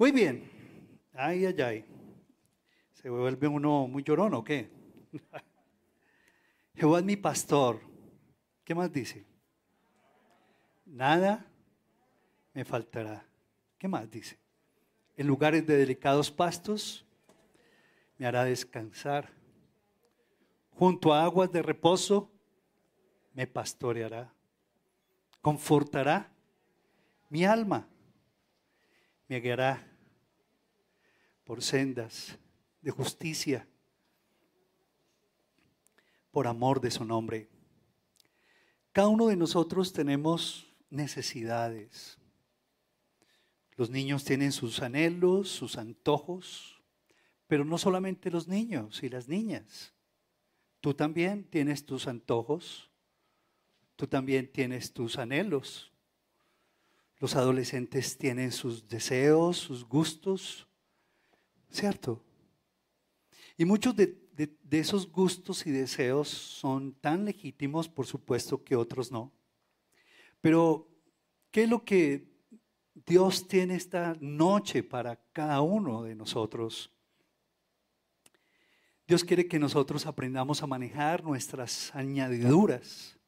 Muy bien. Ay, ay, ay. ¿Se vuelve uno muy llorón o qué? Jehová es mi pastor. ¿Qué más dice? Nada me faltará. ¿Qué más dice? En lugares de delicados pastos me hará descansar. Junto a aguas de reposo me pastoreará. Confortará mi alma. Me guiará por sendas de justicia, por amor de su nombre. Cada uno de nosotros tenemos necesidades. Los niños tienen sus anhelos, sus antojos, pero no solamente los niños y las niñas. Tú también tienes tus antojos, tú también tienes tus anhelos. Los adolescentes tienen sus deseos, sus gustos, ¿cierto? Y muchos de, esos gustos y deseos son tan legítimos, por supuesto, que otros no. Pero, ¿qué es lo que Dios tiene esta noche para cada uno de nosotros? Dios quiere que nosotros aprendamos a manejar nuestras añadiduras.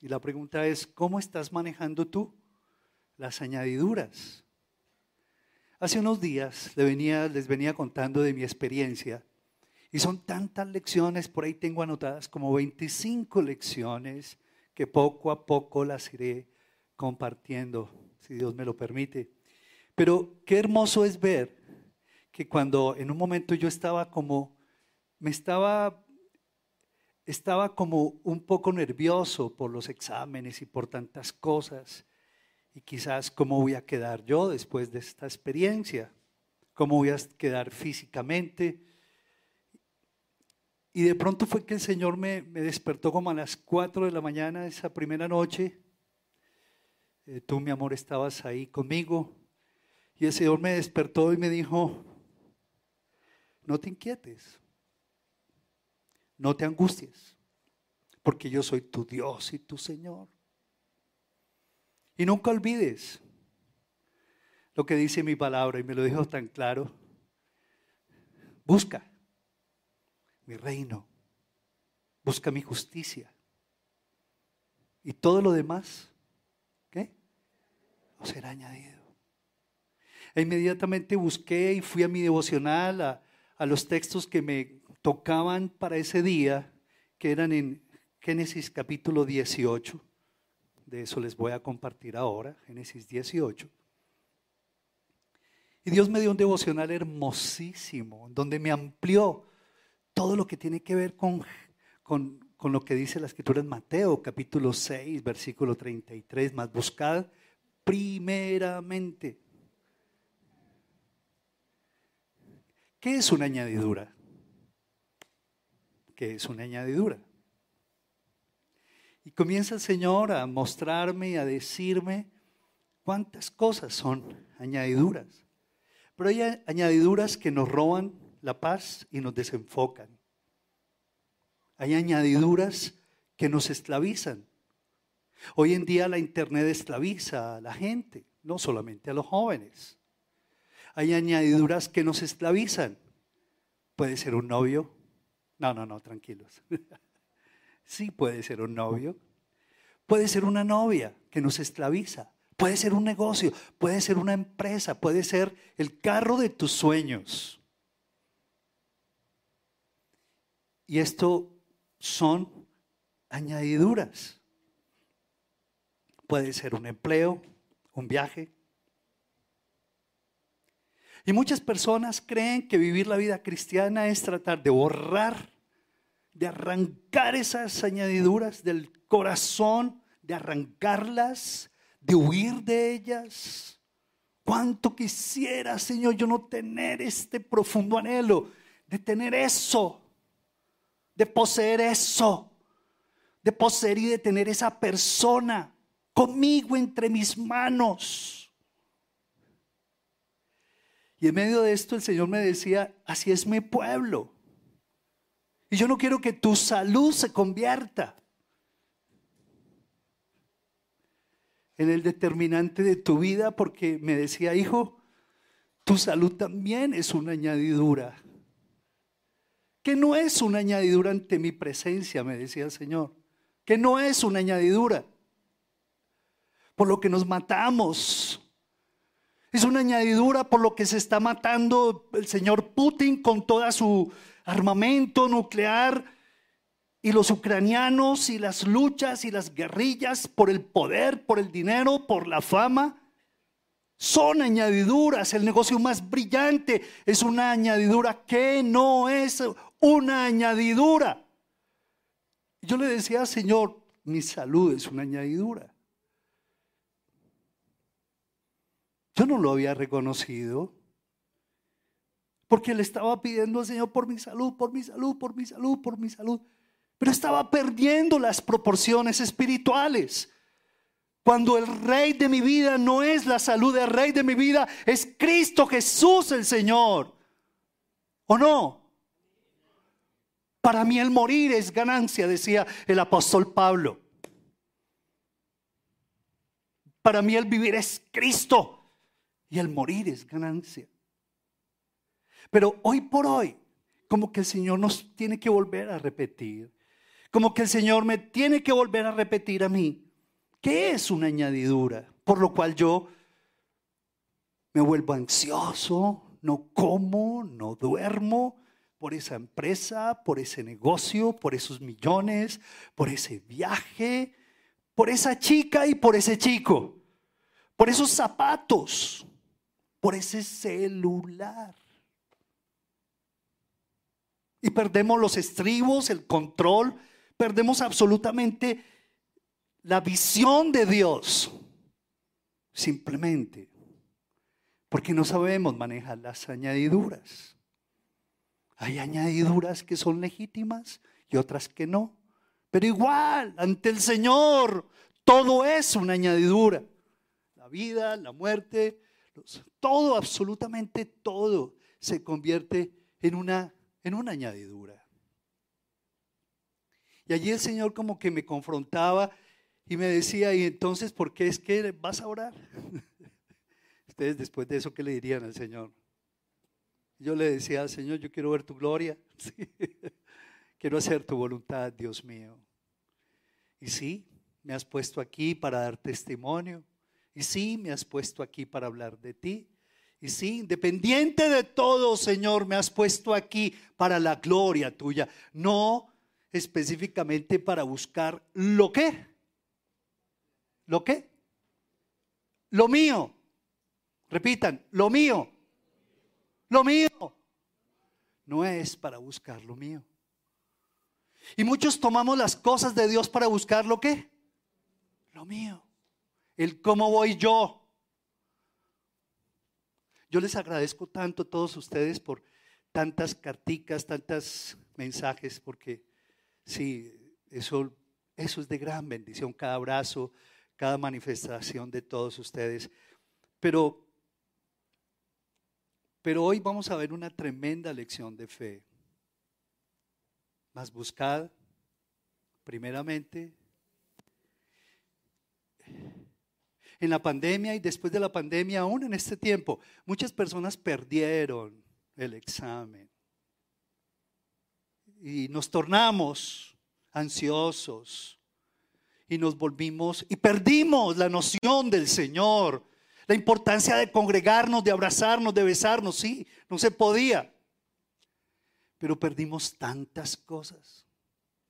Y la pregunta es, ¿cómo estás manejando tú las añadiduras? Hace unos días les venía, contando de mi experiencia y son tantas lecciones, por ahí tengo anotadas como 25 lecciones que poco a poco las iré compartiendo, si Dios me lo permite. Pero qué hermoso es ver que cuando en un momento yo estaba como, me estaba, estaba como un poco nervioso por los exámenes y por tantas cosas y quizás cómo voy a quedar yo después de esta experiencia, cómo voy a quedar físicamente. Y de pronto fue que el Señor me, despertó como a las 4 de la mañana esa primera noche. Eh, tú, mi amor, estabas ahí conmigo. Y el Señor me despertó y me dijo, no te inquietes, no te angusties, porque yo soy tu Dios y tu Señor. Y nunca olvides lo que dice mi palabra y me lo dijo tan claro. Busca mi reino, busca mi justicia. Y todo lo demás, ¿qué? No será añadido. E inmediatamente busqué y fui a mi devocional, a, a los textos que me tocaban para ese día, que eran en Génesis capítulo 18 de eso les voy a compartir ahora, Génesis 18. Y Dios me dio un devocional hermosísimo, donde me amplió todo lo que tiene que ver con, con, con lo que dice la escritura en Mateo, capítulo 6, versículo 33, más buscad primeramente. ¿Qué es una añadidura? ¿Qué es una añadidura? Y comienza el Señor a mostrarme y a decirme cuántas cosas son añadiduras. Pero hay añadiduras que nos roban la paz y nos desenfocan. Hay añadiduras que nos esclavizan. Hoy en día la internet esclaviza a la gente, no solamente a los jóvenes. Hay añadiduras que nos esclavizan. Puede ser un novio. No, no, no, tranquilos. Sí puede ser un novio. Puede ser una novia que nos esclaviza. Puede ser un negocio. Puede ser una empresa. Puede ser el carro de tus sueños. Y esto son añadiduras. Puede ser un empleo, un viaje. Y muchas personas creen que vivir la vida cristiana es tratar de borrar de arrancar esas añadiduras del corazón, de arrancarlas, de huir de ellas. Cuánto quisiera, Señor, yo no tener este profundo anhelo de tener eso, de poseer eso, de poseer y de tener esa persona conmigo entre mis manos. Y en medio de esto el Señor me decía, así es mi pueblo. Y yo no quiero que tu salud se convierta en el determinante de tu vida porque me decía, hijo, tu salud también es una añadidura. Que no es una añadidura ante mi presencia, me decía el Señor. Que no es una añadidura. Por lo que nos matamos. Es una añadidura por lo que se está matando el señor Putin con toda su armamento nuclear y los ucranianos y las luchas y las guerrillas por el poder, por el dinero, por la fama. Son añadiduras. El negocio más brillante es una añadidura que no es una añadidura. Yo le decía, Señor, mi salud es una añadidura. Yo no lo había reconocido. Porque le estaba pidiendo al Señor por mi salud, por mi salud, por mi salud, por mi salud. Pero estaba perdiendo las proporciones espirituales. Cuando el rey de mi vida no es la salud, del rey de mi vida es Cristo Jesús el Señor. ¿O no? Para mí el morir es ganancia, decía el apóstol Pablo. Para mí el vivir es Cristo y el morir es ganancia. Pero hoy por hoy, como que el Señor nos tiene que volver a repetir, como que el Señor me tiene que volver a repetir a mí, ¿Qué es una añadidura? Por lo cual yo me vuelvo ansioso, no como, no duermo por esa empresa, por ese negocio, por esos millones, por ese viaje, por esa chica y por ese chico, por esos zapatos, por ese celular. Y perdemos los estribos, el control, perdemos absolutamente la visión de Dios. Simplemente porque no sabemos manejar las añadiduras. Hay añadiduras que son legítimas y otras que no. Pero igual, ante el Señor, todo es una añadidura. La vida, la muerte, todo, absolutamente todo se convierte en una, en una añadidura. Y allí el Señor como que me confrontaba y me decía, ¿y entonces por qué es que vas a orar? Ustedes después de eso, ¿qué le dirían al Señor? Yo le decía al Señor, yo quiero ver tu gloria. quiero hacer tu voluntad, Dios mío. Y sí, me has puesto aquí para dar testimonio. Y sí, me has puesto aquí para hablar de ti. Y sí, independiente de todo, Señor, me has puesto aquí para la gloria tuya. No específicamente para buscar lo que ¿Lo qué? Lo mío. Repitan, lo mío. Lo mío. No es para buscar lo mío. Y muchos tomamos las cosas de Dios para buscar lo qué? Lo mío. El cómo voy yo. Yo les agradezco tanto a todos ustedes por tantas carticas, tantos mensajes, porque sí, eso, eso es de gran bendición. Cada abrazo, cada manifestación de todos ustedes. Pero, pero hoy vamos a ver una tremenda lección de fe. Más buscada, primeramente, en la pandemia y después de la pandemia, aún en este tiempo, muchas personas perdieron el examen. Y nos tornamos ansiosos, y nos volvimos y perdimos la noción del Señor, la importancia de congregarnos, de abrazarnos, de besarnos, sí, no se podía. Pero perdimos tantas cosas.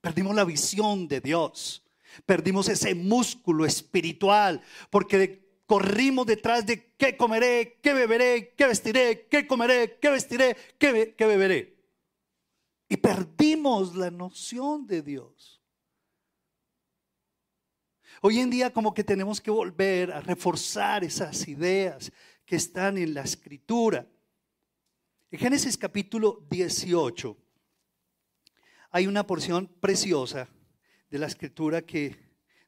Perdimos la visión de Dios. Perdimos ese músculo espiritual porque corrimos detrás de qué comeré, qué beberé, qué vestiré, qué comeré, qué vestiré, qué, qué beberé. Y perdimos la noción de Dios. Hoy en día como que tenemos que volver a reforzar esas ideas que están en la escritura. En Génesis capítulo 18 hay una porción preciosa de la escritura que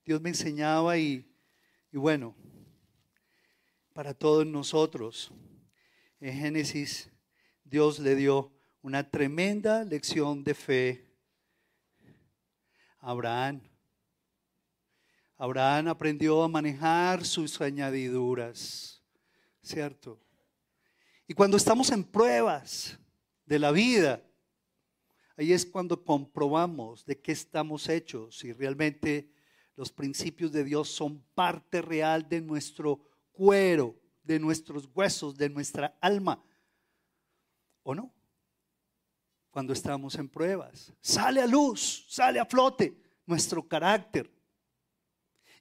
Dios me enseñaba y, y bueno, para todos nosotros. En Génesis Dios le dio una tremenda lección de fe a Abraham. Abraham aprendió a manejar sus añadiduras, ¿cierto? Y cuando estamos en pruebas de la vida, ahí es cuando comprobamos de qué estamos hechos, si realmente los principios de Dios son parte real de nuestro cuero, de nuestros huesos, de nuestra alma, ¿o no? Cuando estamos en pruebas, sale a luz, sale a flote nuestro carácter.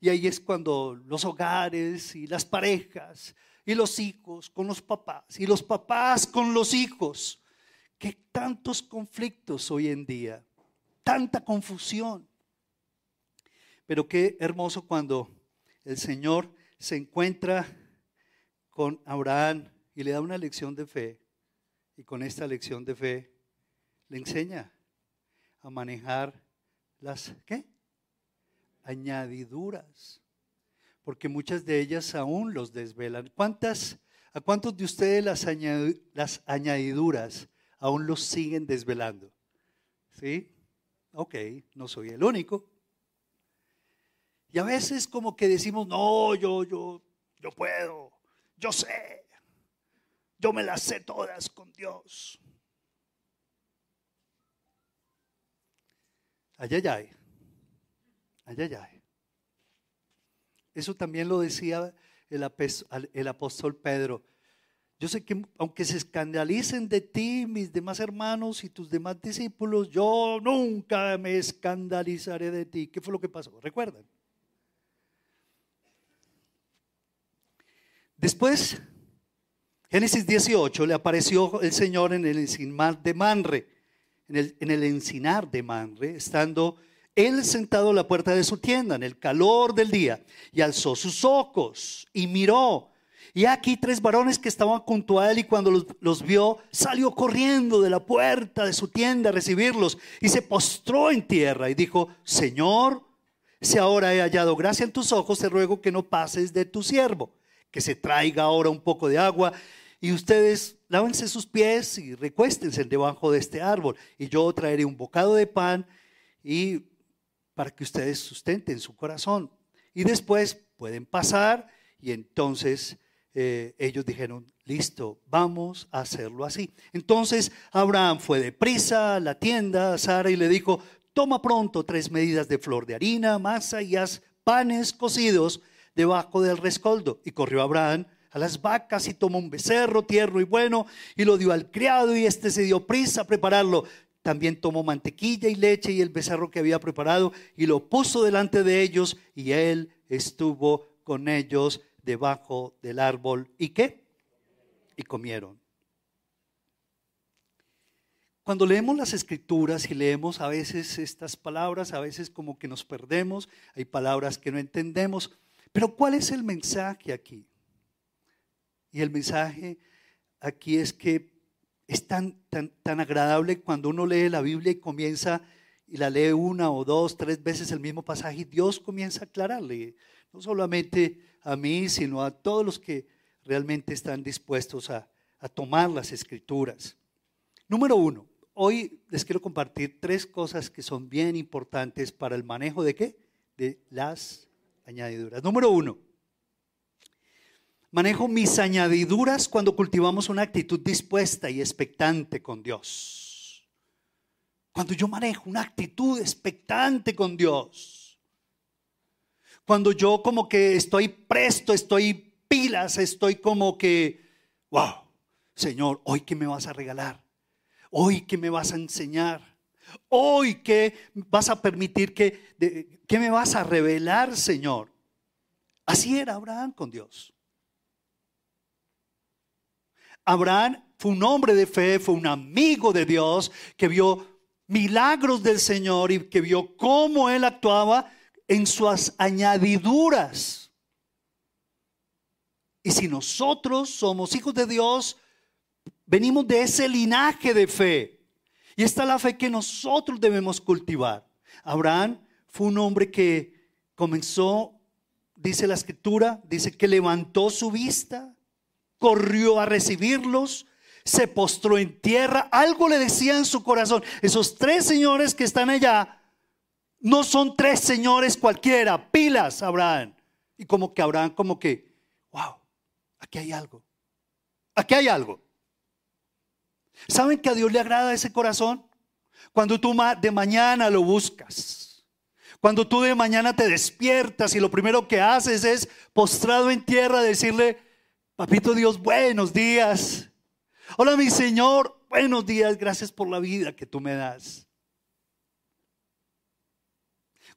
Y ahí es cuando los hogares y las parejas y los hijos con los papás y los papás con los hijos. Qué tantos conflictos hoy en día, tanta confusión. Pero qué hermoso cuando el Señor se encuentra con Abraham y le da una lección de fe. Y con esta lección de fe le enseña a manejar las ¿qué? añadiduras, porque muchas de ellas aún los desvelan. ¿Cuántas, ¿A cuántos de ustedes las, las añadiduras aún los siguen desvelando? ¿Sí? Ok, no soy el único. Y a veces como que decimos, no, yo, yo, yo puedo, yo sé, yo me las sé todas con Dios. Ay, ay, ay. Ay, ay, Eso también lo decía el, apóstol Pedro. Yo sé que aunque se escandalicen de ti, mis demás hermanos y tus demás discípulos, yo nunca me escandalizaré de ti. ¿Qué fue lo que pasó? ¿Recuerdan? Después, Génesis 18, le apareció el Señor en el encinar de Manre, en el, en el encinar de Manre, estando él sentado a la puerta de su tienda en el calor del día y alzó sus ojos y miró. Y aquí tres varones que estaban junto a él y cuando los, vio salió corriendo de la puerta de su tienda a recibirlos y se postró en tierra y dijo, Señor, si ahora he hallado gracia en tus ojos, te ruego que no pases de tu siervo, que se traiga ahora un poco de agua y ustedes lávense sus pies y recuéstense debajo de este árbol y yo traeré un bocado de pan y para que ustedes sustenten su corazón. Y después pueden pasar y entonces eh, ellos dijeron, listo, vamos a hacerlo así. Entonces Abraham fue deprisa a la tienda a Sara y le dijo, toma pronto tres medidas de flor de harina, masa y haz panes cocidos debajo del rescoldo. Y corrió Abraham a las vacas y tomó un becerro tierno y bueno y lo dio al criado y este se dio prisa a prepararlo. También tomó mantequilla y leche y el becerro que había preparado y lo puso delante de ellos y él estuvo con ellos debajo del árbol. ¿Y qué? Y comieron. Cuando leemos las escrituras y leemos a veces estas palabras, a veces como que nos perdemos, hay palabras que no entendemos, pero ¿cuál es el mensaje aquí? Y el mensaje aquí es que es tan, tan, tan agradable cuando uno lee la Biblia y comienza y la lee una o dos, tres veces el mismo pasaje y Dios comienza a aclararle, no solamente a mí, sino a todos los que realmente están dispuestos a, a tomar las escrituras. Número uno, hoy les quiero compartir tres cosas que son bien importantes para el manejo de qué? De las añadiduras. Número uno, Manejo mis añadiduras cuando cultivamos una actitud dispuesta y expectante con Dios. Cuando yo manejo una actitud expectante con Dios. Cuando yo como que estoy presto, estoy pilas, estoy como que, wow, Señor, hoy que me vas a regalar, hoy que me vas a enseñar, hoy que vas a permitir que, que me vas a revelar, Señor. Así era Abraham con Dios. Abraham fue un hombre de fe, fue un amigo de Dios que vio milagros del Señor y que vio cómo Él actuaba en sus añadiduras. Y si nosotros somos hijos de Dios, venimos de ese linaje de fe. Y esta es la fe que nosotros debemos cultivar. Abraham fue un hombre que comenzó, dice la escritura, dice que levantó su vista corrió a recibirlos, se postró en tierra, algo le decía en su corazón. Esos tres señores que están allá no son tres señores cualquiera, pilas, Abraham. Y como que Abraham, como que, wow, aquí hay algo, aquí hay algo. ¿Saben que a Dios le agrada ese corazón? Cuando tú de mañana lo buscas. Cuando tú de mañana te despiertas y lo primero que haces es postrado en tierra decirle, papito Dios, buenos días. Hola mi Señor, buenos días, gracias por la vida que tú me das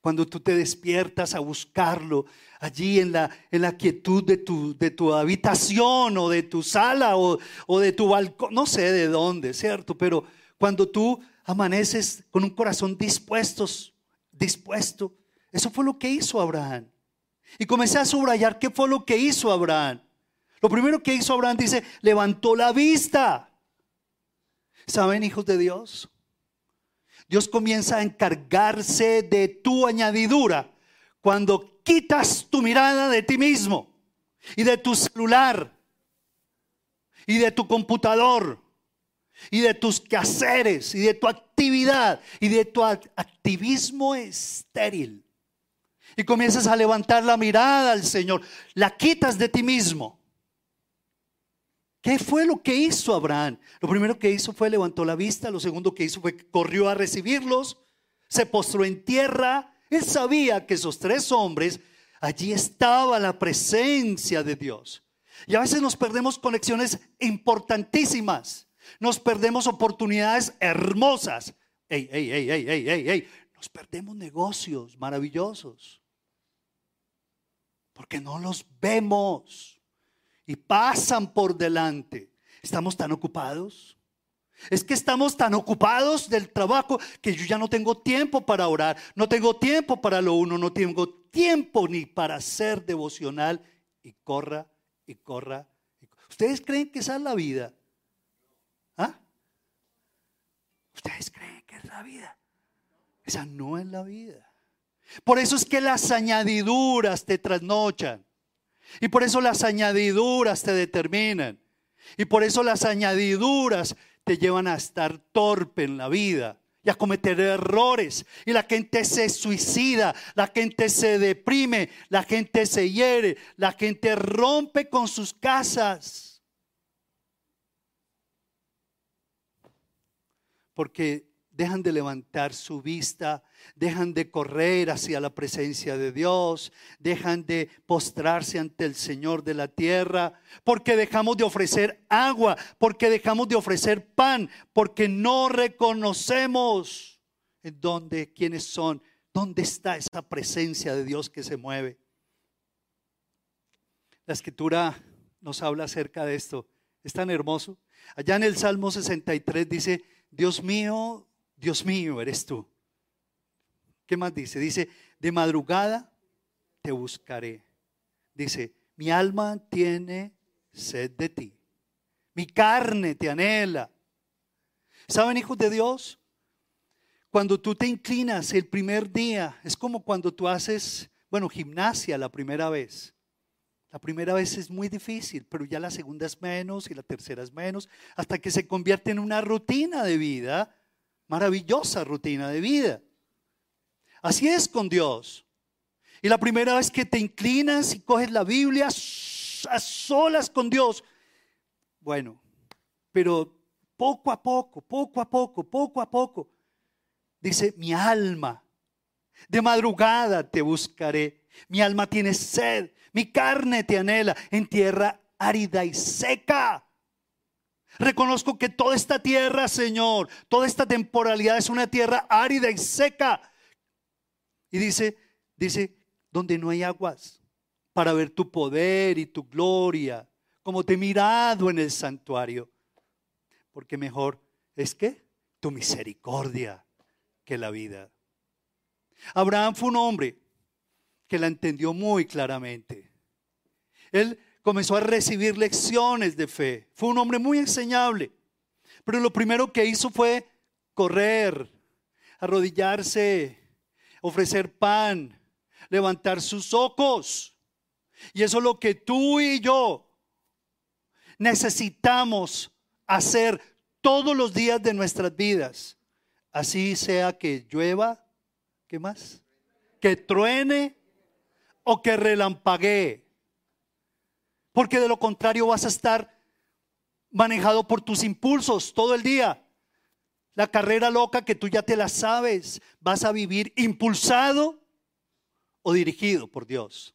cuando tú te despiertas a buscarlo allí en la, en la quietud de tu, de tu habitación o de tu sala o, o de tu balcón, no sé de dónde, ¿cierto? Pero cuando tú amaneces con un corazón dispuestos, dispuesto, eso fue lo que hizo Abraham. Y comencé a subrayar qué fue lo que hizo Abraham. Lo primero que hizo Abraham dice, levantó la vista. ¿Saben, hijos de Dios? Dios comienza a encargarse de tu añadidura cuando quitas tu mirada de ti mismo y de tu celular y de tu computador y de tus quehaceres y de tu actividad y de tu activismo estéril. Y comienzas a levantar la mirada al Señor, la quitas de ti mismo ¿Qué fue lo que hizo Abraham? Lo primero que hizo fue levantó la vista, lo segundo que hizo fue que corrió a recibirlos, se postró en tierra. Él sabía que esos tres hombres, allí estaba la presencia de Dios. Y a veces nos perdemos conexiones importantísimas, nos perdemos oportunidades hermosas. Ey, ey, ey, ey, ey, ey, ey. Nos perdemos negocios maravillosos porque no los vemos y pasan por delante. ¿Estamos tan ocupados? Es que estamos tan ocupados del trabajo que yo ya no tengo tiempo para orar, no tengo tiempo para lo uno, no tengo tiempo ni para ser devocional y corra y corra. ¿Ustedes creen que esa es la vida? ¿Ah? ¿Ustedes creen que es la vida? Esa no es la vida. Por eso es que las añadiduras te trasnochan. Y por eso las añadiduras te determinan. Y por eso las añadiduras te llevan a estar torpe en la vida y a cometer errores. Y la gente se suicida, la gente se deprime, la gente se hiere, la gente rompe con sus casas. Porque dejan de levantar su vista, dejan de correr hacia la presencia de Dios, dejan de postrarse ante el Señor de la tierra, porque dejamos de ofrecer agua, porque dejamos de ofrecer pan, porque no reconocemos en dónde, quiénes son, dónde está esa presencia de Dios que se mueve. La escritura nos habla acerca de esto. Es tan hermoso. Allá en el Salmo 63 dice, Dios mío, Dios mío, eres tú. ¿Qué más dice? Dice, de madrugada te buscaré. Dice, mi alma tiene sed de ti. Mi carne te anhela. ¿Saben, hijos de Dios? Cuando tú te inclinas el primer día, es como cuando tú haces, bueno, gimnasia la primera vez. La primera vez es muy difícil, pero ya la segunda es menos y la tercera es menos, hasta que se convierte en una rutina de vida maravillosa rutina de vida. Así es con Dios. Y la primera vez que te inclinas y coges la Biblia a solas con Dios, bueno, pero poco a poco, poco a poco, poco a poco, dice, mi alma, de madrugada te buscaré, mi alma tiene sed, mi carne te anhela en tierra árida y seca. Reconozco que toda esta tierra, Señor, toda esta temporalidad es una tierra árida y seca. Y dice, dice, donde no hay aguas para ver tu poder y tu gloria, como te he mirado en el santuario. Porque mejor es que tu misericordia que la vida. Abraham fue un hombre que la entendió muy claramente. Él comenzó a recibir lecciones de fe. Fue un hombre muy enseñable. Pero lo primero que hizo fue correr, arrodillarse, ofrecer pan, levantar sus ojos. Y eso es lo que tú y yo necesitamos hacer todos los días de nuestras vidas. Así sea que llueva, ¿qué más? Que truene o que relampaguee. Porque de lo contrario vas a estar manejado por tus impulsos todo el día. La carrera loca que tú ya te la sabes. Vas a vivir impulsado o dirigido por Dios.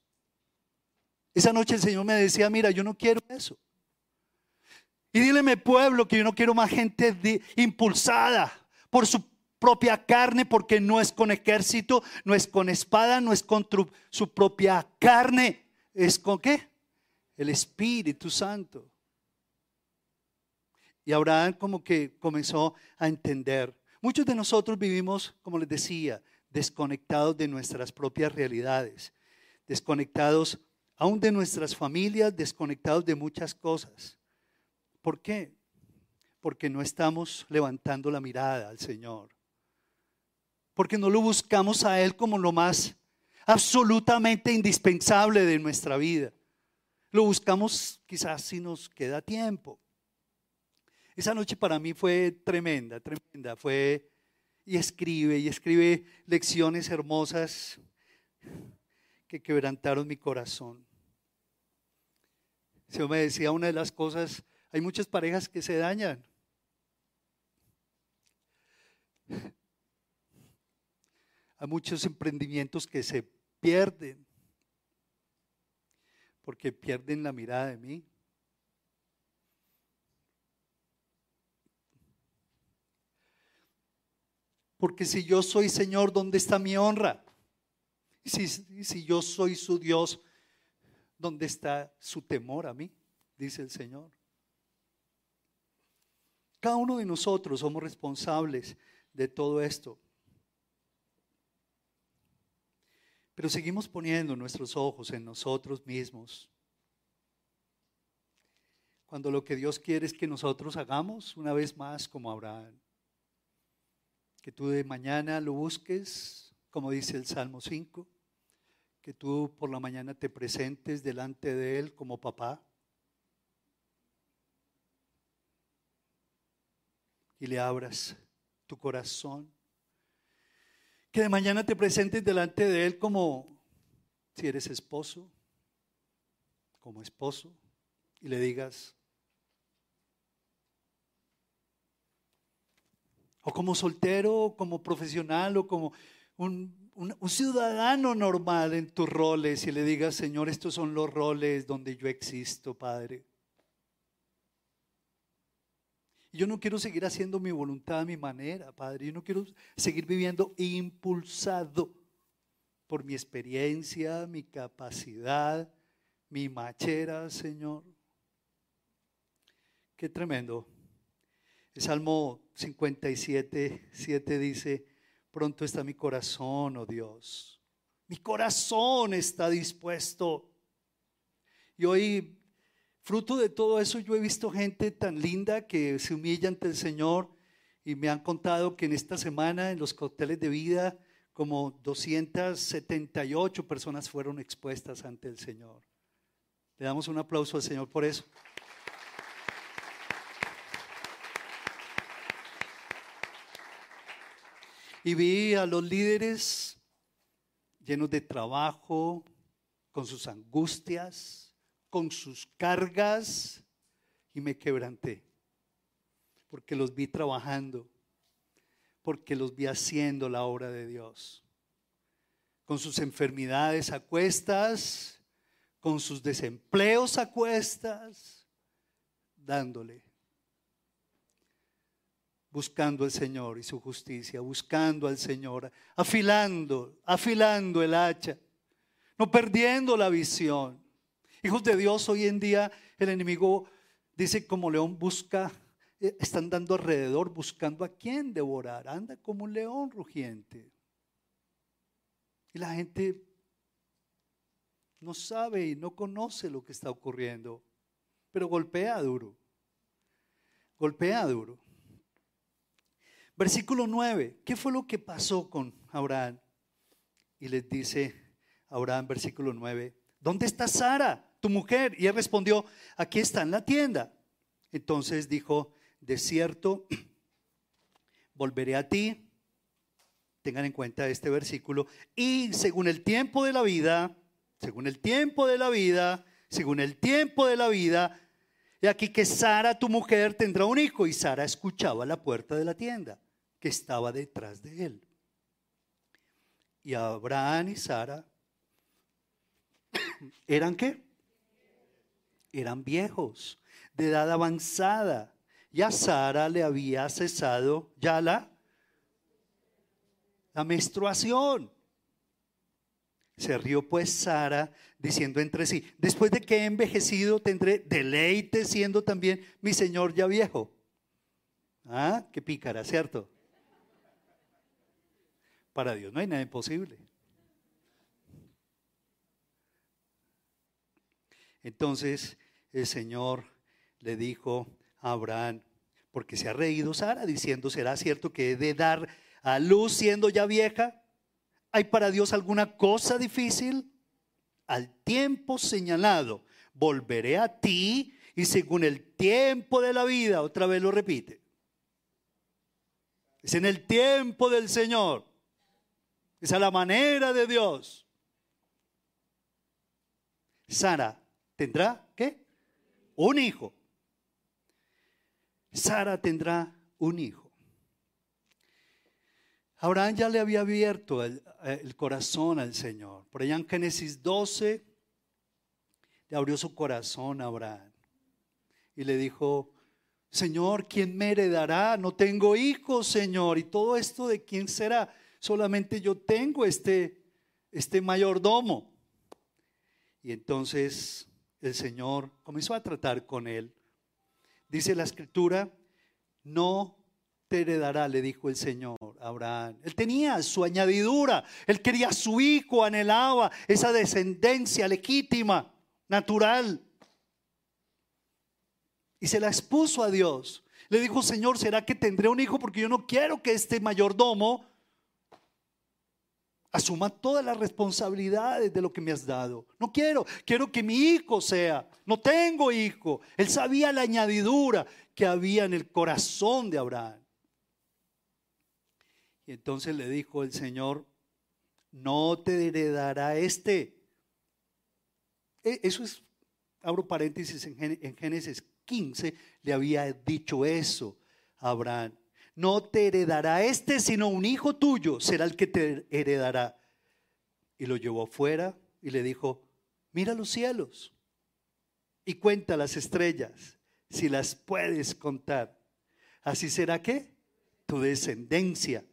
Esa noche el Señor me decía, mira, yo no quiero eso. Y dile pueblo que yo no quiero más gente impulsada por su propia carne, porque no es con ejército, no es con espada, no es con su propia carne. ¿Es con qué? El Espíritu Santo. Y Abraham como que comenzó a entender. Muchos de nosotros vivimos, como les decía, desconectados de nuestras propias realidades, desconectados aún de nuestras familias, desconectados de muchas cosas. ¿Por qué? Porque no estamos levantando la mirada al Señor. Porque no lo buscamos a Él como lo más absolutamente indispensable de nuestra vida. Lo buscamos quizás si nos queda tiempo. Esa noche para mí fue tremenda, tremenda. Fue y escribe y escribe lecciones hermosas que quebrantaron mi corazón. Se me decía una de las cosas, hay muchas parejas que se dañan. Hay muchos emprendimientos que se pierden porque pierden la mirada de mí. Porque si yo soy Señor, ¿dónde está mi honra? Si, si yo soy su Dios, ¿dónde está su temor a mí? Dice el Señor. Cada uno de nosotros somos responsables de todo esto. Pero seguimos poniendo nuestros ojos en nosotros mismos. Cuando lo que Dios quiere es que nosotros hagamos una vez más como Abraham que tú de mañana lo busques, como dice el Salmo 5, que tú por la mañana te presentes delante de Él como papá y le abras tu corazón. Que de mañana te presentes delante de Él como si eres esposo, como esposo, y le digas, o como soltero, o como profesional, o como un, ciudadano normal en tus roles y le digas, Señor, estos son los roles donde yo existo, Padre. Yo no quiero seguir haciendo mi voluntad a mi manera, Padre. Yo no quiero seguir viviendo impulsado por mi experiencia, mi capacidad, mi machera, Señor. Qué tremendo. El Salmo 57, 7 dice, pronto está mi corazón, oh Dios. Mi corazón está dispuesto. Y hoy, fruto de todo eso, yo he visto gente tan linda que se humilla ante el Señor y me han contado que en esta semana en los cócteles de vida como 278 personas fueron expuestas ante el Señor. Le damos un aplauso al Señor por eso. Y vi a los líderes llenos de trabajo, con sus angustias, con sus cargas, y me quebranté, porque los vi trabajando, porque los vi haciendo la obra de Dios, con sus enfermedades a cuestas, con sus desempleos a cuestas, dándole. Buscando al Señor y su justicia, buscando al Señor, afilando, afilando el hacha, no perdiendo la visión. Hijos de Dios, hoy en día el enemigo dice como león busca, eh, están dando alrededor buscando a quién devorar, anda como un león rugiente. Y la gente no sabe y no conoce lo que está ocurriendo, pero golpea duro, golpea duro. Versículo 9, ¿qué fue lo que pasó con Abraham? Y les dice Abraham, versículo 9, ¿dónde está Sara, tu mujer? Y él respondió, aquí está en la tienda. Entonces dijo, de cierto, volveré a ti. Tengan en cuenta este versículo. Y según el tiempo de la vida, según el tiempo de la vida, según el tiempo de la vida, Y aquí que Sara, tu mujer, tendrá un hijo. Y Sara escuchaba la puerta de la tienda que estaba detrás de él. Y Abraham y Sara eran qué? Eran viejos, de edad avanzada. Y a Sara le había cesado ya la, la menstruación. Se rió pues Sara diciendo entre sí, después de que he envejecido tendré deleite siendo también mi señor ya viejo. Ah, qué pícara, ¿cierto? Para Dios no hay nada imposible. Entonces el Señor le dijo a Abraham, porque se ha reído Sara diciendo, ¿será cierto que he de dar a luz siendo ya vieja? ¿Hay para Dios alguna cosa difícil? Al tiempo señalado, volveré a ti y según el tiempo de la vida, otra vez lo repite. Es en el tiempo del Señor. Es a la manera de Dios. Sara tendrá. Un hijo. Sara tendrá un hijo. Abraham ya le había abierto el, corazón al Señor. Por allá en Génesis 12 le abrió su corazón a Abraham y le dijo, Señor, ¿quién me heredará? No tengo hijos, Señor. ¿Y todo esto de quién será? Solamente yo tengo este, este mayordomo. Y entonces el Señor comenzó a tratar con él. Dice la escritura, no te heredará, le dijo el Señor a Abraham. Él tenía su añadidura, él quería su hijo, anhelaba esa descendencia legítima, natural. Y se la expuso a Dios. Le dijo, Señor, ¿será que tendré un hijo? Porque yo no quiero que este mayordomo asuma todas las responsabilidades de lo que me has dado. No quiero, quiero que mi hijo sea. No tengo hijo. Él sabía la añadidura que había en el corazón de Abraham. Y entonces le dijo el Señor, no te heredará este. E, eso es, abro paréntesis, en Génesis 15 le había dicho eso a Abraham. No te heredará este, sino un hijo tuyo será el que te heredará. Y lo llevó afuera y le dijo, mira los cielos y cuenta las estrellas, si las puedes contar. Así será que tu descendencia.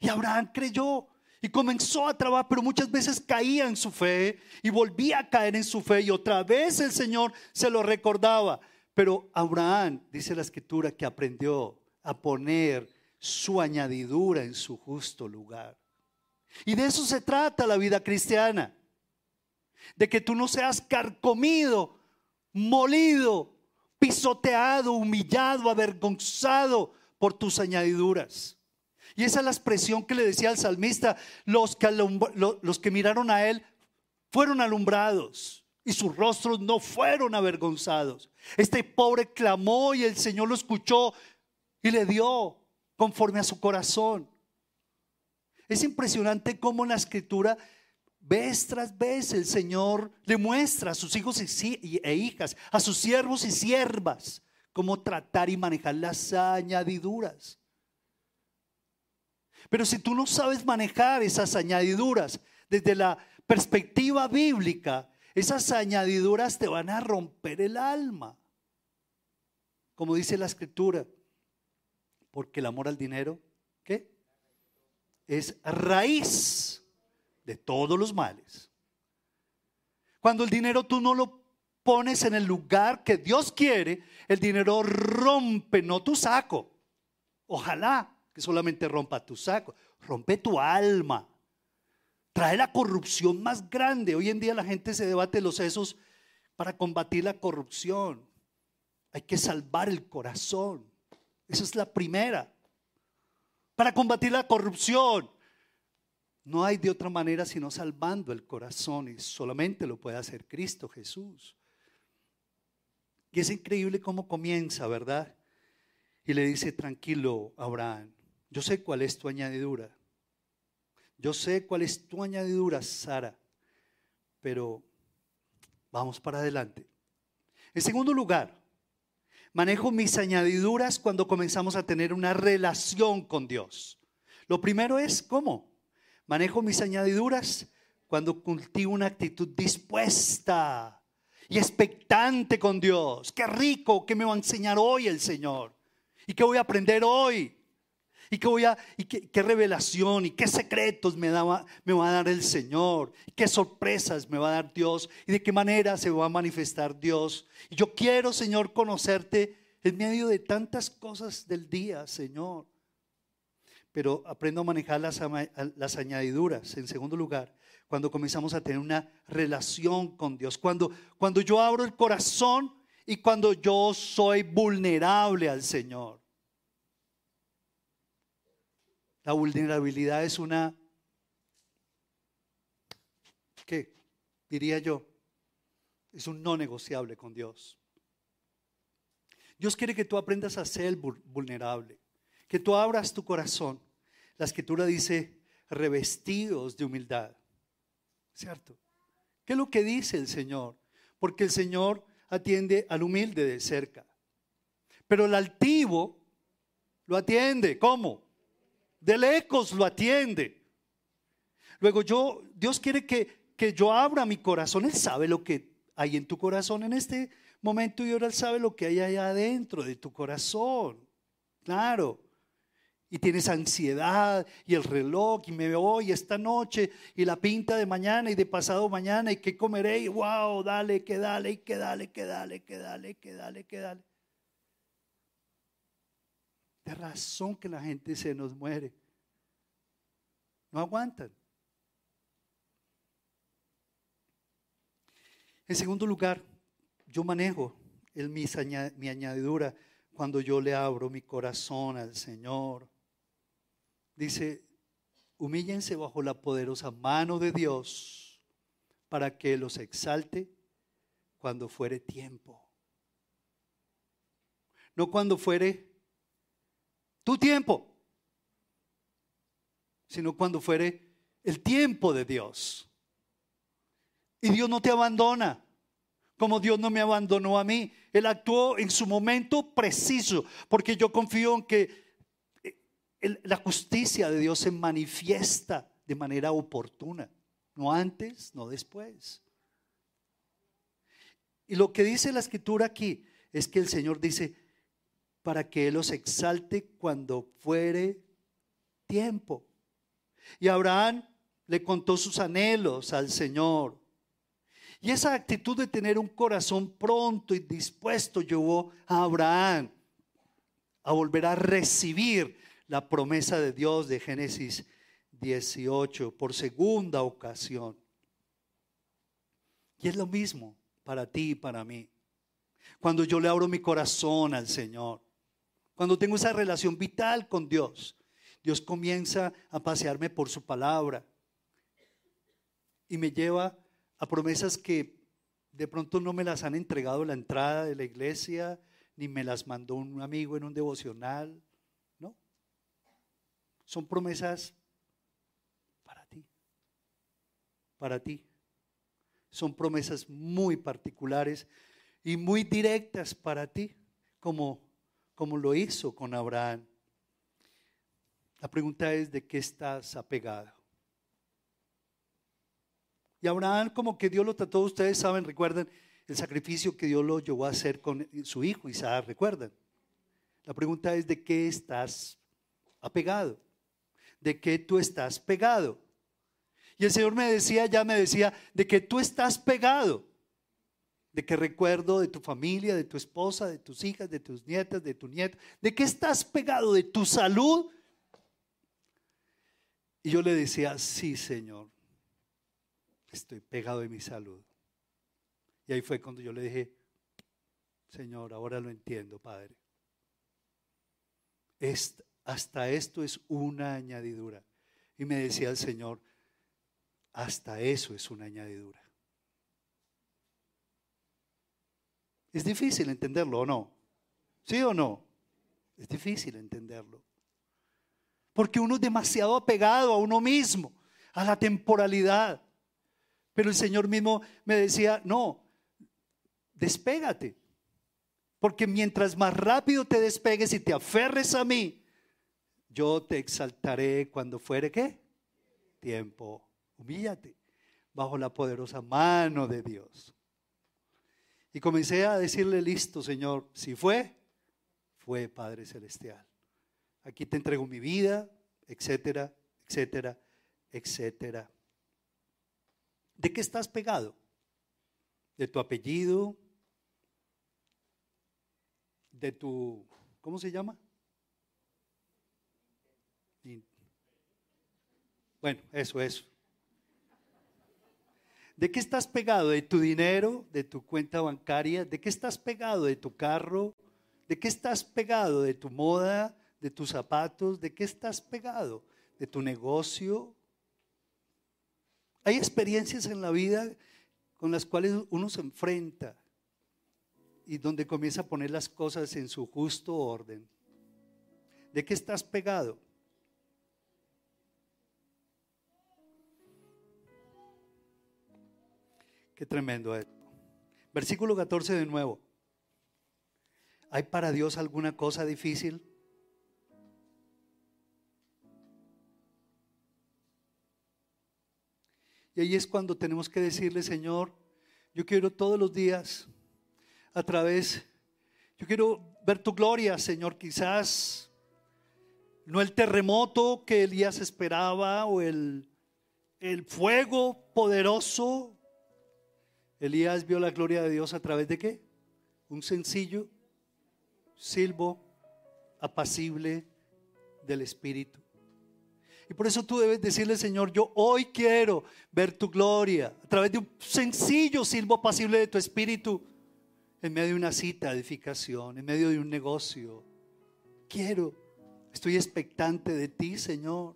Y Abraham creyó y comenzó a trabajar, pero muchas veces caía en su fe y volvía a caer en su fe y otra vez el Señor se lo recordaba. Pero Abraham, dice la escritura, que aprendió a poner su añadidura en su justo lugar. Y de eso se trata la vida cristiana. De que tú no seas carcomido, molido, pisoteado, humillado, avergonzado por tus añadiduras. Y esa es la expresión que le decía al salmista, los que, los que miraron a él fueron alumbrados y sus rostros no fueron avergonzados. Este pobre clamó y el Señor lo escuchó y le dio conforme a su corazón. Es impresionante cómo en la escritura, vez tras vez, el Señor le muestra a sus hijos e hijas, a sus siervos y siervas, cómo tratar y manejar las añadiduras. Pero si tú no sabes manejar esas añadiduras desde la perspectiva bíblica, esas añadiduras te van a romper el alma. Como dice la escritura, porque el amor al dinero, ¿qué? Es raíz de todos los males. Cuando el dinero tú no lo pones en el lugar que Dios quiere, el dinero rompe, no tu saco. Ojalá, solamente rompa tu saco, rompe tu alma. Trae la corrupción más grande. Hoy en día la gente se debate los sesos para combatir la corrupción. Hay que salvar el corazón. Esa es la primera. Para combatir la corrupción. No hay de otra manera sino salvando el corazón y solamente lo puede hacer Cristo Jesús. Y es increíble cómo comienza, ¿verdad? Y le dice, tranquilo, Abraham, yo sé cuál es tu añadidura. Yo sé cuál es tu añadidura, Sara. Pero vamos para adelante. En segundo lugar, manejo mis añadiduras cuando comenzamos a tener una relación con Dios. Lo primero es, ¿cómo? Manejo mis añadiduras cuando cultivo una actitud dispuesta y expectante con Dios. Qué rico que me va a enseñar hoy el Señor. ¿Y qué voy a aprender hoy? ¿Y qué, voy a, qué, revelación y qué secretos me, me va a dar el Señor? ¿Qué sorpresas me va a dar Dios? ¿Y de qué manera se va a manifestar Dios? Y yo quiero, Señor, conocerte en medio de tantas cosas del día, Señor. Pero aprendo a manejar las, las añadiduras. En segundo lugar, cuando comenzamos a tener una relación con Dios. Cuando, cuando yo abro el corazón y cuando yo soy vulnerable al Señor. La vulnerabilidad es una, ¿qué? Diría yo, es un no negociable con Dios. Dios quiere que tú aprendas a ser vulnerable, que tú abras tu corazón. La escritura dice, revestidos de humildad. ¿Cierto? ¿Qué es lo que dice el Señor? Porque el Señor atiende al humilde de cerca. Pero el altivo lo atiende. ¿Cómo? De lejos lo atiende. Luego yo, Dios quiere que, que yo abra mi corazón. Él sabe lo que hay en tu corazón en este momento y ahora Él sabe lo que hay allá adentro de tu corazón. Claro y tienes ansiedad y el reloj y me voy esta noche y la pinta de mañana y de pasado mañana y qué comeré y wow, dale, que dale, y que dale, que dale, que dale, que dale, que dale. Razón que la gente se nos muere. No aguantan. En segundo lugar, yo manejo el, mi, mi añadidura cuando yo le abro mi corazón al Señor dice, humíllense bajo la poderosa mano de Dios para que los exalte cuando fuere tiempo. No cuando fuere tu tiempo, sino cuando fuere el tiempo de Dios. Y Dios no te abandona, como Dios no me abandonó a mí. Él actuó en su momento preciso, porque yo confío en que la justicia de Dios se manifiesta de manera oportuna, no antes, no después. Y lo que dice la escritura aquí es que el Señor dice, para que Él los exalte cuando fuere tiempo. Y Abraham le contó sus anhelos al Señor. Y esa actitud de tener un corazón pronto y dispuesto llevó a Abraham a volver a recibir la promesa de Dios de Génesis 18 por segunda ocasión. Y es lo mismo para ti y para mí. Cuando yo le abro mi corazón al Señor, cuando tengo esa relación vital con Dios, Dios comienza a pasearme por su palabra y me lleva a promesas que de pronto no me las han entregado en la entrada de la iglesia, ni me las mandó un amigo en un devocional, son promesas para ti, para ti. Son promesas muy particulares y muy directas para ti, como, como lo hizo con Abraham. La pregunta es, ¿de qué estás apegado? Y Abraham, como que Dios lo trató, ustedes saben, recuerdan el sacrificio que Dios lo llevó a hacer con su hijo Isaac, recuerdan. La pregunta es, ¿de qué estás apegado? de que tú estás pegado. Y el Señor me decía, ya me decía, de que tú estás pegado. De que recuerdo de tu familia, de tu esposa, de tus hijas, de tus nietas, de tu nieto. De que estás pegado, de tu salud. Y yo le decía, sí, Señor, estoy pegado de mi salud. Y ahí fue cuando yo le dije, Señor, ahora lo entiendo, Padre. Hasta esto es una añadidura. Y me decía el Señor, hasta eso es una añadidura. Es difícil entenderlo o no. ¿Sí o no? Es difícil entenderlo. Porque uno es demasiado apegado a uno mismo, a la temporalidad. Pero el Señor mismo me decía, no, despégate. Porque mientras más rápido te despegues y te aferres a mí, yo te exaltaré cuando fuere qué? Tiempo. Humíllate bajo la poderosa mano de Dios. Y comencé a decirle, listo, Señor, si fue, fue Padre Celestial. Aquí te entrego mi vida, etcétera, etcétera, etcétera. ¿De qué estás pegado? ¿De tu apellido? ¿De tu, ¿cómo se llama? Bueno, eso, eso. ¿De qué estás pegado? ¿De tu dinero? ¿De tu cuenta bancaria? ¿De qué estás pegado? ¿De tu carro? ¿De qué estás pegado? ¿De tu moda? ¿De tus zapatos? ¿De qué estás pegado? ¿De tu negocio? Hay experiencias en la vida con las cuales uno se enfrenta y donde comienza a poner las cosas en su justo orden. ¿De qué estás pegado? Qué tremendo esto. Versículo 14 de nuevo. ¿Hay para Dios alguna cosa difícil? Y ahí es cuando tenemos que decirle, Señor, yo quiero todos los días, a través, yo quiero ver tu gloria, Señor, quizás no el terremoto que Elías esperaba o el, el fuego poderoso Elías vio la gloria de Dios a través de qué? Un sencillo silbo apacible del Espíritu. Y por eso tú debes decirle, Señor, yo hoy quiero ver tu gloria a través de un sencillo silbo apacible de tu Espíritu en medio de una cita edificación, en medio de un negocio. Quiero, estoy expectante de ti, Señor.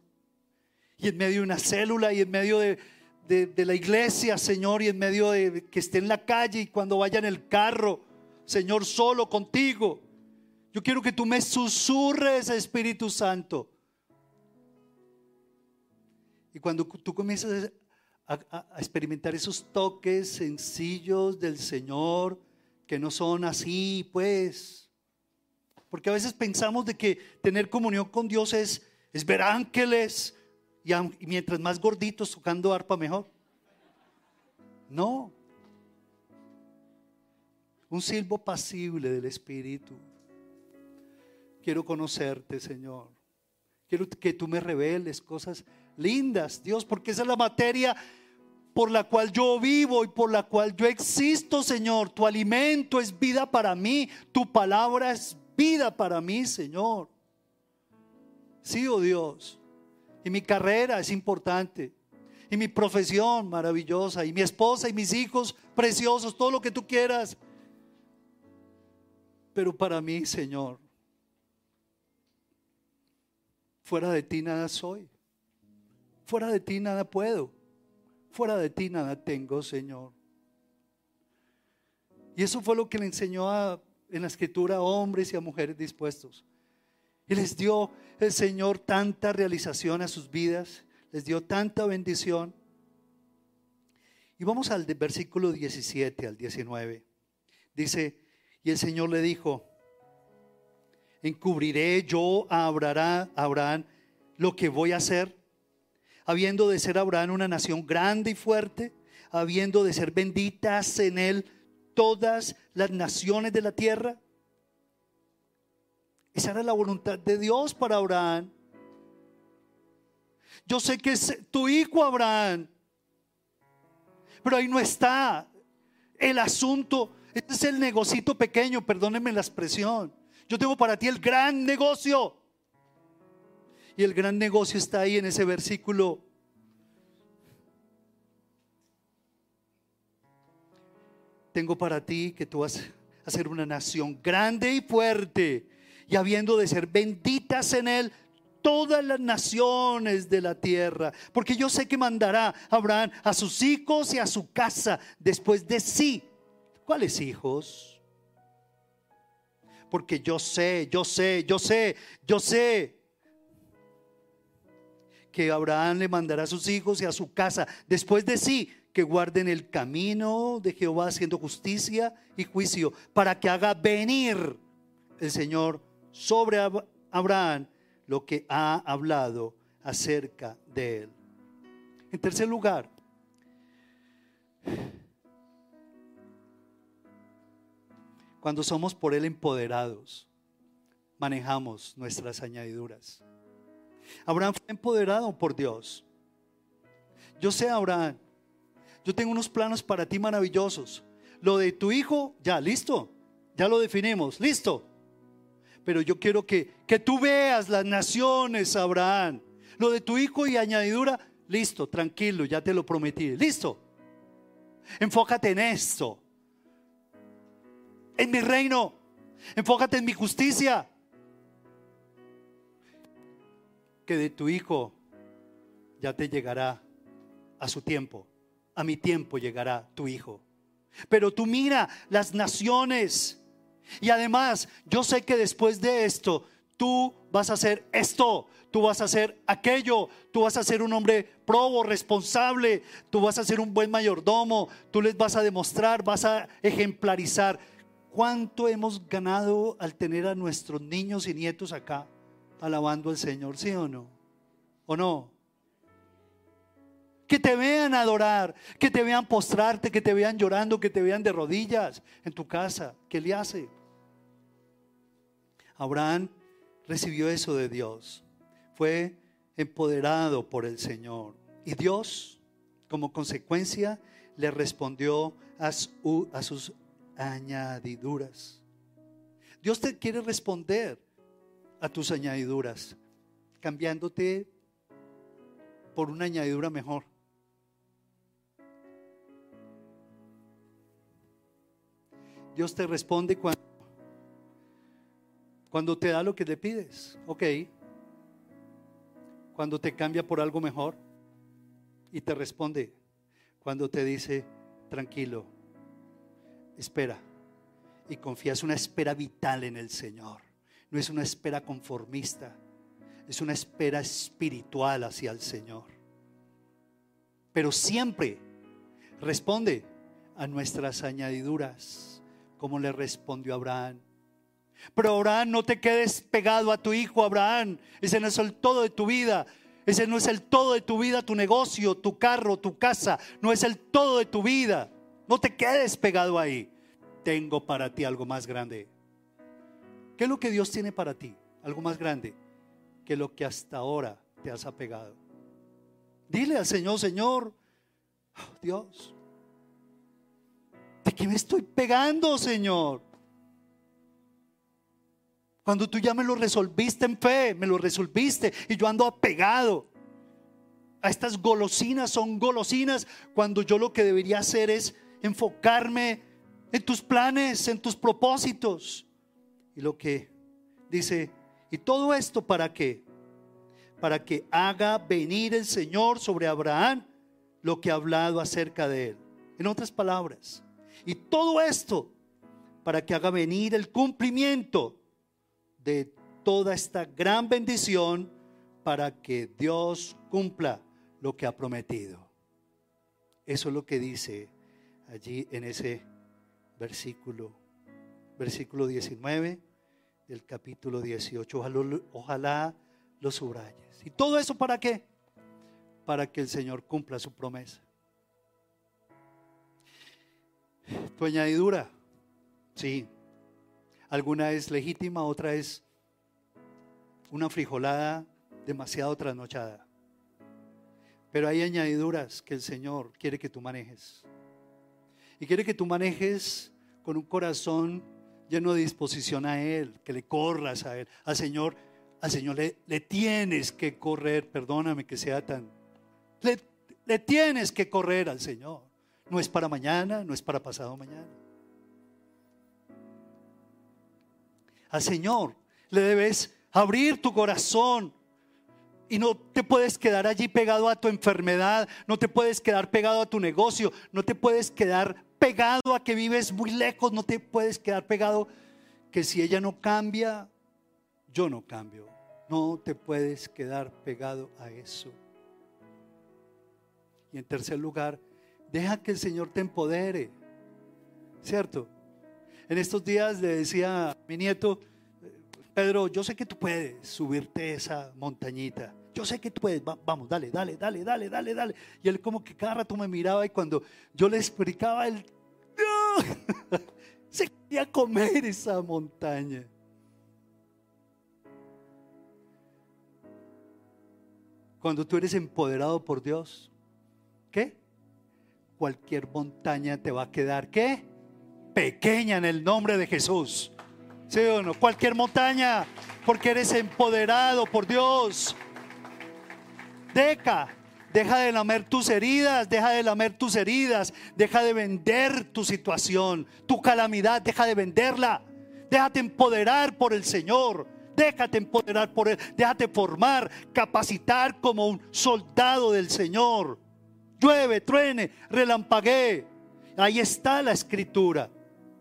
Y en medio de una célula y en medio de, de, la iglesia, Señor, y en medio de que esté en la calle y cuando vaya en el carro, Señor, solo contigo. Yo quiero que tú me susurres, Espíritu Santo. Y cuando tú comienzas a, a, experimentar esos toques sencillos del Señor, que no son así, pues, porque a veces pensamos de que tener comunión con Dios es, es ver ángeles, y, mientras más gorditos tocando arpa mejor. No. Un silbo pasible del Espíritu. Quiero conocerte, Señor. Quiero que tú me reveles cosas lindas, Dios, porque esa es la materia por la cual yo vivo y por la cual yo existo, Señor. Tu alimento es vida para mí, tu palabra es vida para mí, Señor. Sí, oh Dios. Y mi carrera es importante. Y mi profesión maravillosa. Y mi esposa y mis hijos preciosos. Todo lo que tú quieras. Pero para mí, Señor, fuera de ti nada soy. Fuera de ti nada puedo. Fuera de ti nada tengo, Señor. Y eso fue lo que le enseñó en la escritura a hombres y a mujeres dispuestos. Y les dio el Señor tanta realización a sus vidas, les dio tanta bendición. Y vamos al versículo 17 al 19. Dice, y el Señor le dijo, encubriré yo a Abraham, lo que voy a hacer, habiendo de ser Abraham una nación grande y fuerte, habiendo de ser benditas en él todas las naciones de la tierra. Esa era la voluntad de Dios para Abraham. Yo sé que es tu hijo Abraham, pero ahí no está el asunto. Este es el negocito pequeño, perdónenme la expresión. Yo tengo para ti el gran negocio. Y el gran negocio está ahí en ese versículo. Tengo para ti que tú vas a ser una nación grande y fuerte y habiendo de ser benditas en él todas las naciones de la tierra, porque yo sé que mandará Abraham a sus hijos y a su casa después de sí. ¿Cuáles hijos? Porque yo sé, yo sé, yo sé, yo sé que Abraham le mandará a sus hijos y a su casa después de sí. que guarden el camino de Jehová haciendo justicia y juicio, para que haga venir el Señor sobre Abraham lo que ha hablado acerca de él. En tercer lugar, cuando somos por Él empoderados, manejamos nuestras añadiduras. Abraham fue empoderado por Dios. Yo sé, Abraham, yo tengo unos planos para ti maravillosos. Lo de tu hijo, ya, listo. Ya lo definimos, listo. Pero yo quiero que, que tú veas las naciones, Abraham. Lo de tu hijo y añadidura, listo, tranquilo, ya te lo prometí. Listo. Enfócate en esto. En mi reino. Enfócate en mi justicia. Que de tu hijo ya te llegará a su tiempo a mi tiempo llegará tu hijo. Pero tú mira las naciones. Y además, yo sé que después de esto, tú vas a hacer esto, tú vas a hacer aquello, tú vas a ser un hombre probo, responsable, tú vas a ser un buen mayordomo, tú les vas a demostrar, vas a ejemplarizar. ¿Cuánto hemos ganado al tener a nuestros niños y nietos acá alabando al Señor? ¿Sí o no? ¿O no? Que te vean adorar, que te vean postrarte, que te vean llorando, que te vean de rodillas en tu casa. ¿Qué le hace? Abraham recibió eso de Dios. Fue empoderado por el Señor. Y Dios, como consecuencia, le respondió a, sus añadiduras. Dios te quiere responder a tus añadiduras, cambiándote por una añadidura mejor. Dios te responde cuando, cuando te da lo que le pides. Ok. Cuando te cambia por algo mejor. Y te responde cuando te dice, tranquilo, espera. Y confía, es una espera vital en el Señor. No es una espera conformista. Es una espera espiritual hacia el Señor. Pero siempre responde a nuestras añadiduras como le respondió Abraham. Pero Abraham, no te quedes pegado a tu hijo Abraham. Ese no es el todo de tu vida. Ese no es el todo de tu vida, tu negocio, tu carro, tu casa. No es el todo de tu vida. No te quedes pegado ahí. Tengo para ti algo más grande. ¿Qué es lo que Dios tiene para ti? Algo más grande que lo que hasta ahora te has apegado. Dile al Señor, Señor, oh, Dios, ¿De qué me estoy pegando, Señor? Cuando tú ya me lo resolviste en fe, me lo resolviste y yo ando apegado a estas golosinas, son golosinas, cuando yo lo que debería hacer es enfocarme en tus planes, en tus propósitos. Y lo que dice, ¿y todo esto para qué? Para que haga venir el Señor sobre Abraham lo que ha hablado acerca de él. En otras palabras, y todo esto para que haga venir el cumplimiento de toda esta gran bendición para que Dios cumpla lo que ha prometido. Eso es lo que dice allí en ese versículo, versículo 19 del capítulo 18. Ojalá, ojalá lo subrayes. ¿Y todo eso para qué? Para que el Señor cumpla su promesa. Tu añadidura, sí. Alguna es legítima, otra es una frijolada demasiado trasnochada. Pero hay añadiduras que el Señor quiere que tú manejes. Y quiere que tú manejes con un corazón lleno de disposición a Él, que le corras a Él. Al Señor, al Señor le, le tienes que correr, perdóname que sea tan... Le, le tienes que correr al Señor. No es para mañana, no es para pasado mañana. Al Señor le debes abrir tu corazón y no te puedes quedar allí pegado a tu enfermedad, no te puedes quedar pegado a tu negocio, no te puedes quedar pegado a que vives muy lejos, no te puedes quedar pegado que si ella no cambia, yo no cambio. No te puedes quedar pegado a eso. Y en tercer lugar, Deja que el Señor te empodere. ¿Cierto? En estos días le decía a mi nieto, Pedro, yo sé que tú puedes subirte esa montañita. Yo sé que tú puedes, vamos, dale, dale, dale, dale, dale, dale. Y él como que cada rato me miraba y cuando yo le explicaba, él se quería comer esa montaña. Cuando tú eres empoderado por Dios, ¿qué? Cualquier montaña te va a quedar, ¿qué? Pequeña en el nombre de Jesús. ¿Sí o no? Cualquier montaña, porque eres empoderado por Dios. Deja, deja de lamer tus heridas, deja de lamer tus heridas, deja de vender tu situación, tu calamidad, deja de venderla. Déjate empoderar por el Señor. Déjate empoderar por Él. Déjate formar, capacitar como un soldado del Señor. Llueve, truene, relampaguee. Ahí está la escritura.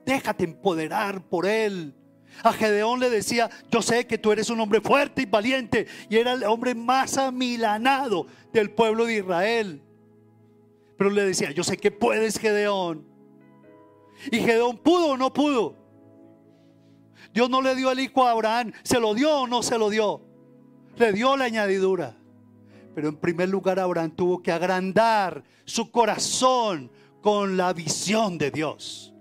Déjate empoderar por Él. A Gedeón le decía, yo sé que tú eres un hombre fuerte y valiente. Y era el hombre más amilanado del pueblo de Israel. Pero le decía, yo sé que puedes, Gedeón. Y Gedeón pudo o no pudo. Dios no le dio el hijo a Abraham. ¿Se lo dio o no se lo dio? Le dio la añadidura. Pero en primer lugar Abraham tuvo que agrandar su corazón con la visión de Dios.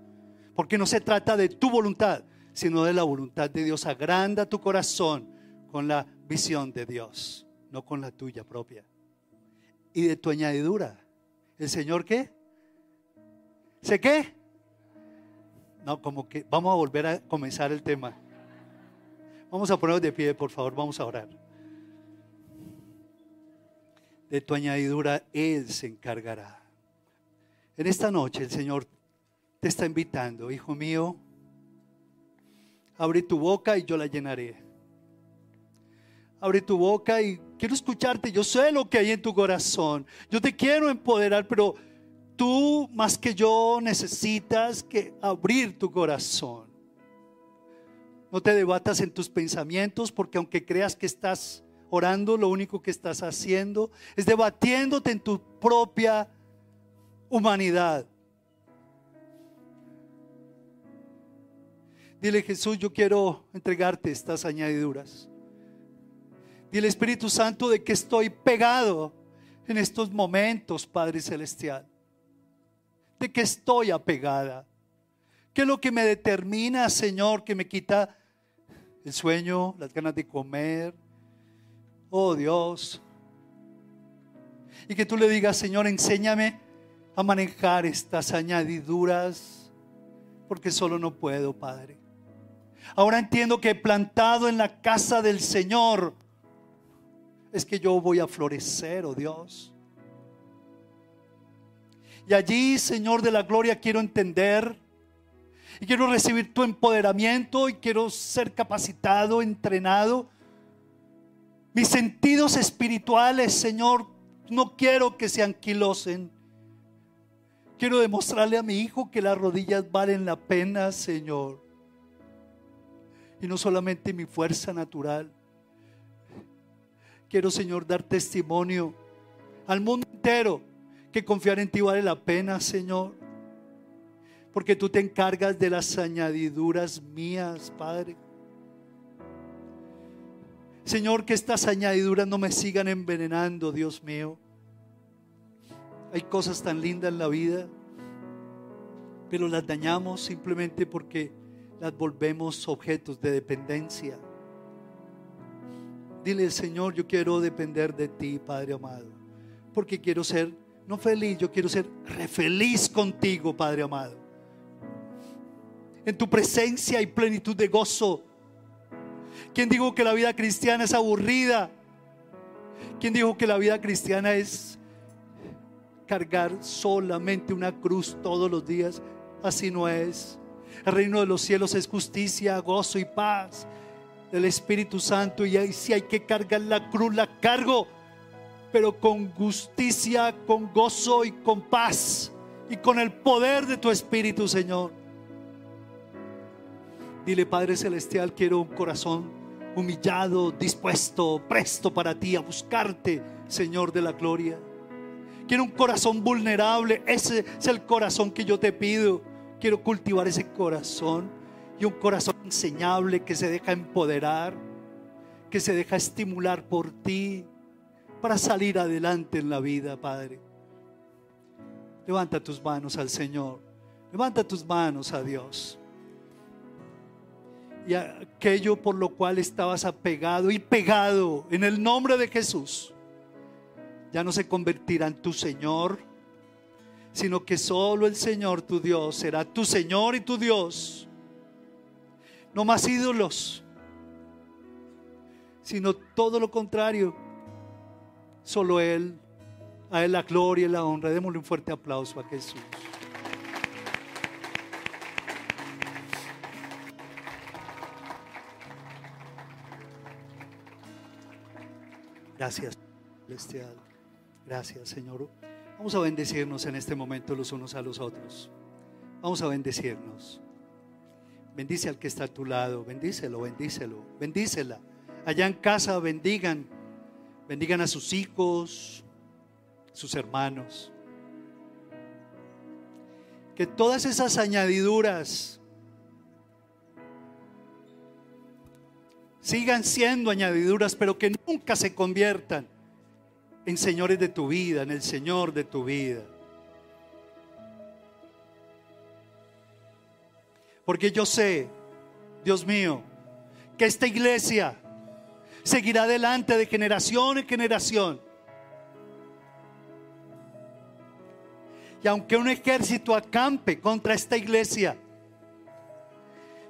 Porque no se trata de tu voluntad, sino de la voluntad de Dios. Agranda tu corazón con la visión de Dios, no con la tuya propia. Y de tu añadidura. ¿El Señor qué? ¿Sé qué? No, como que vamos a volver a comenzar el tema. Vamos a ponernos de pie, por favor, vamos a orar. De tu añadidura Él se encargará. En esta noche el Señor te está invitando, hijo mío, abre tu boca y yo la llenaré. Abre tu boca y quiero escucharte. Yo sé lo que hay en tu corazón. Yo te quiero empoderar, pero tú más que yo necesitas que abrir tu corazón. No te debatas en tus pensamientos porque aunque creas que estás orando, lo único que estás haciendo es debatiéndote en tu propia humanidad. Dile Jesús, yo quiero entregarte estas añadiduras. Dile Espíritu Santo de que estoy pegado en estos momentos, Padre Celestial de que estoy apegada. ¿Qué es lo que me determina, Señor, que me quita el sueño, las ganas de comer? Oh Dios. Y que tú le digas, Señor, enséñame a manejar estas añadiduras, porque solo no puedo, Padre. Ahora entiendo que plantado en la casa del Señor es que yo voy a florecer, oh Dios. Y allí, Señor de la Gloria, quiero entender y quiero recibir tu empoderamiento y quiero ser capacitado, entrenado. Mis sentidos espirituales, Señor, no quiero que se anquilosen. Quiero demostrarle a mi hijo que las rodillas valen la pena, Señor. Y no solamente mi fuerza natural. Quiero, Señor, dar testimonio al mundo entero que confiar en ti vale la pena, Señor. Porque tú te encargas de las añadiduras mías, Padre. Señor, que estas añadiduras no me sigan envenenando, Dios mío. Hay cosas tan lindas en la vida, pero las dañamos simplemente porque las volvemos objetos de dependencia. Dile, Señor, yo quiero depender de ti, Padre amado, porque quiero ser no feliz, yo quiero ser re feliz contigo, Padre amado. En tu presencia hay plenitud de gozo. ¿Quién dijo que la vida cristiana es aburrida? ¿Quién dijo que la vida cristiana es cargar solamente una cruz todos los días? Así no es. El reino de los cielos es justicia, gozo y paz del Espíritu Santo. Y ahí si hay que cargar la cruz, la cargo pero con justicia, con gozo y con paz y con el poder de tu Espíritu, Señor. Dile, Padre Celestial, quiero un corazón humillado, dispuesto, presto para ti, a buscarte, Señor de la gloria. Quiero un corazón vulnerable. Ese es el corazón que yo te pido. Quiero cultivar ese corazón y un corazón enseñable que se deja empoderar, que se deja estimular por ti para salir adelante en la vida, Padre. Levanta tus manos al Señor. Levanta tus manos a Dios. Y aquello por lo cual estabas apegado y pegado en el nombre de Jesús, ya no se convertirá en tu Señor, sino que solo el Señor tu Dios será tu Señor y tu Dios. No más ídolos, sino todo lo contrario. Solo Él, a Él la gloria y la honra. Démosle un fuerte aplauso a Jesús. Gracias, Celestial. Gracias, Señor. Vamos a bendecirnos en este momento los unos a los otros. Vamos a bendecirnos. Bendice al que está a tu lado. Bendícelo, bendícelo, bendícela. Allá en casa bendigan. Bendigan a sus hijos, sus hermanos. Que todas esas añadiduras sigan siendo añadiduras, pero que nunca se conviertan en señores de tu vida, en el Señor de tu vida. Porque yo sé, Dios mío, que esta iglesia seguirá adelante de generación en generación. Y aunque un ejército acampe contra esta iglesia,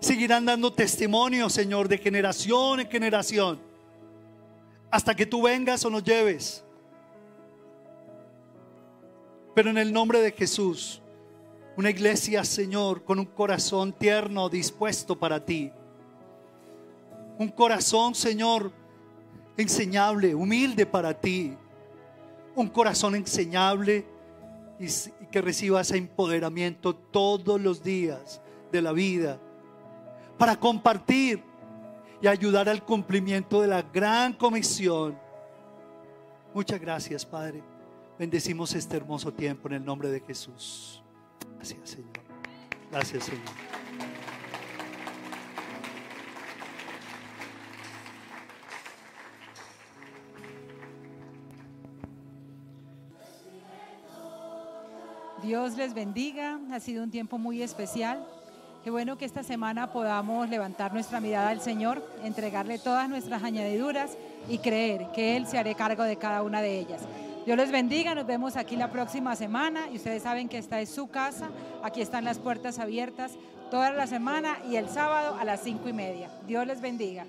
seguirán dando testimonio, Señor, de generación en generación, hasta que tú vengas o nos lleves. Pero en el nombre de Jesús, una iglesia, Señor, con un corazón tierno, dispuesto para ti. Un corazón, Señor, enseñable, humilde para ti. Un corazón enseñable y, que reciba ese empoderamiento todos los días de la vida para compartir y ayudar al cumplimiento de la gran comisión. Muchas gracias, Padre. Bendecimos este hermoso tiempo en el nombre de Jesús. Gracias, Señor. Gracias, Señor. Dios les bendiga. Ha sido un tiempo muy especial. Qué bueno que esta semana podamos levantar nuestra mirada al Señor, entregarle todas nuestras añadiduras y creer que Él se hará cargo de cada una de ellas. Dios les bendiga, nos vemos aquí la próxima semana y ustedes saben que esta es su casa, aquí están las puertas abiertas toda la semana y el sábado a las cinco y media. Dios les bendiga.